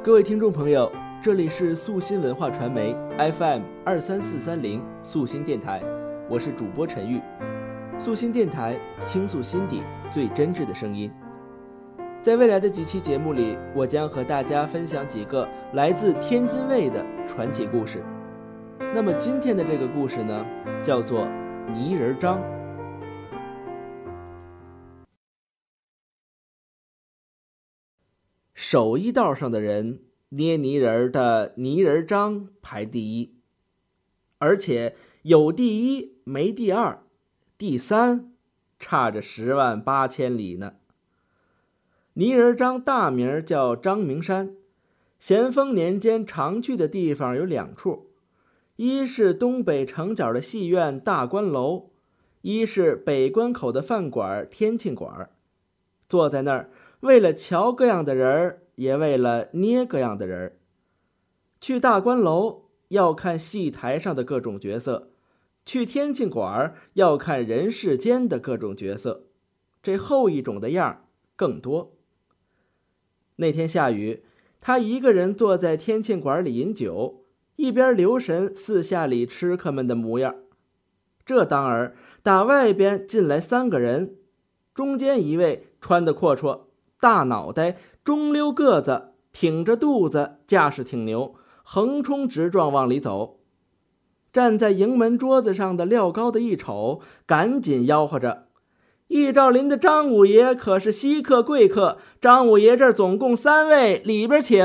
各位听众朋友，这里是素心文化传媒 FM 二三四三零素心电台，我是主播陈玉。素心电台倾诉心底最真挚的声音。在未来的几期节目里，我将和大家分享几个来自天津卫的传奇故事。那么今天的这个故事呢，叫做泥人张。手艺道上的人捏泥人的泥人张排第一，而且有第一没第二。第三，差着十万八千里呢。泥人张大名叫张明山，咸丰年间常去的地方有两处，一是东北城角的戏院大观楼，一是北关口的饭馆天庆馆。坐在那儿，为了瞧各样的人儿，也为了捏各样的人儿。去大观楼要看戏台上的各种角色。去天庆馆要看人世间的各种角色，这后一种的样更多。那天下雨，他一个人坐在天庆馆里饮酒，一边留神四下里吃客们的模样。这当儿，打外边进来三个人，中间一位穿的阔绰，大脑袋，中溜个子，挺着肚子，架势挺牛，横冲直撞往里走。站在营门桌子上的廖高的一瞅，赶紧吆喝着：“易兆林的张五爷可是稀客贵客，张五爷这儿总共三位，里边请。”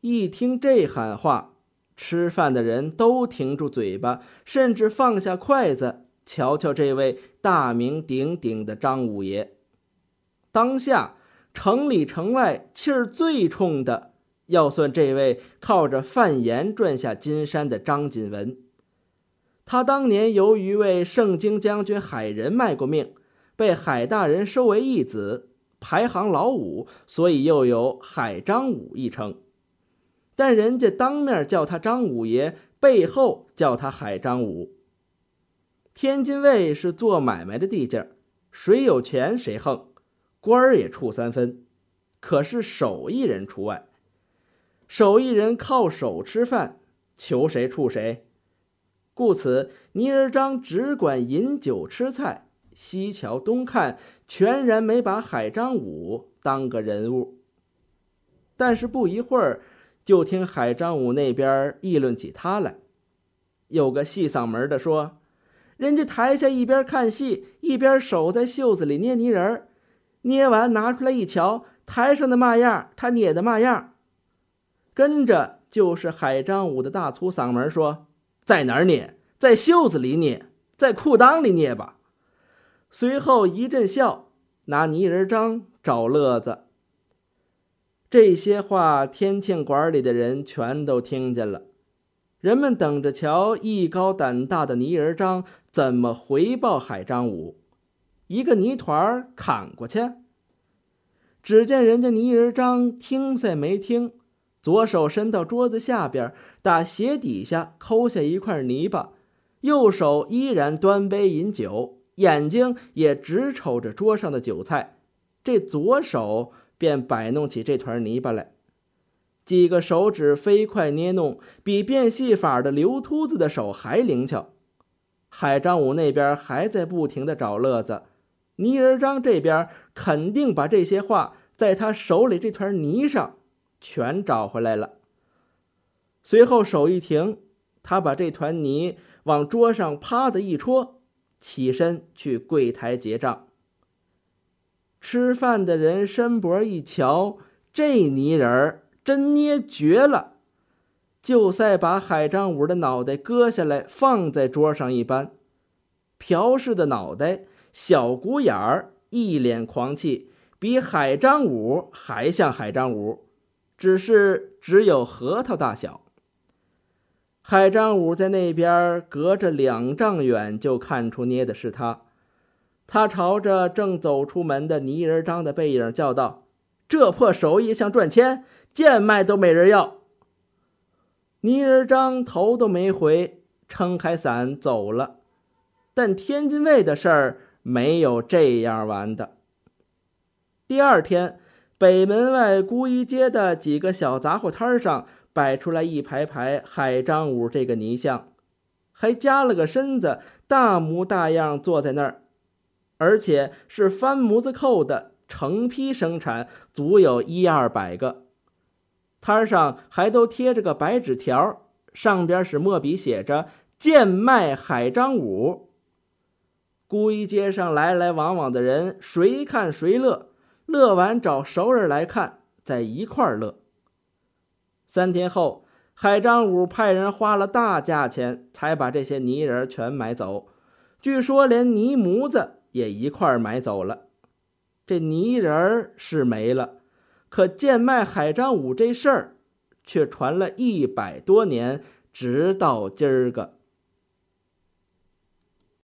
一听这喊话，吃饭的人都停住嘴巴，甚至放下筷子，瞧瞧这位大名鼎鼎的张五爷。当下城里城外气儿最冲的。要算这位靠着贩盐赚下金山的张锦文，他当年由于为盛京将军海仁卖过命，被海大人收为义子，排行老五，所以又有海张五一称。但人家当面叫他张五爷，背后叫他海张五。天津卫是做买卖的地界儿谁有钱谁横，官儿也处三分，可是手艺人除外。手艺人靠手吃饭，求谁处谁，故此倪儿章只管饮酒吃菜，西瞧东看，全然没把海张武当个人物。但是不一会儿，就听海张武那边议论起他来，有个细嗓门的说：“人家台下一边看戏，一边手在袖子里捏泥人儿，捏完拿出来一瞧，台上的嘛样，他捏的嘛样。”跟着就是海张武的大粗嗓门说：“在哪儿捏？在袖子里捏，在裤裆里捏吧。”随后一阵笑，拿泥人张找乐子。这些话，天庆馆里的人全都听见了。人们等着瞧艺高胆大的泥人张怎么回报海张武。一个泥团儿砍过去，只见人家泥人张听赛没听。左手伸到桌子下边，打鞋底下抠下一块泥巴，右手依然端杯饮酒，眼睛也直瞅着桌上的酒菜。这左手便摆弄起这团泥巴来，几个手指飞快捏弄，比变戏法的刘秃子的手还灵巧。海张武那边还在不停的找乐子，泥人张这边肯定把这些话在他手里这团泥上。全找回来了。随后手一停，他把这团泥往桌上啪的一戳，起身去柜台结账。吃饭的人伸脖一瞧，这泥人真捏绝了，就赛把海张五的脑袋割下来放在桌上一般。朴氏的脑袋，小鼓眼儿，一脸狂气，比海张五还像海张五。只是只有核桃大小。海张武在那边隔着两丈远就看出捏的是他，他朝着正走出门的泥人张的背影叫道：“这破手艺想赚钱，贱卖都没人要。”泥人张头都没回，撑开伞走了。但天津卫的事儿没有这样玩的。第二天。北门外孤衣街的几个小杂货摊上摆出来一排排海张五这个泥像，还加了个身子，大模大样坐在那儿，而且是翻模子扣的，成批生产，足有一二百个。摊上还都贴着个白纸条，上边是墨笔写着“贱卖海张五”。孤衣街上来来往往的人，谁看谁乐。乐完找熟人来看，在一块乐。三天后，海张五派人花了大价钱，才把这些泥人全买走。据说连泥模子也一块买走了。这泥人是没了，可贱卖海张五这事儿，却传了一百多年，直到今儿个。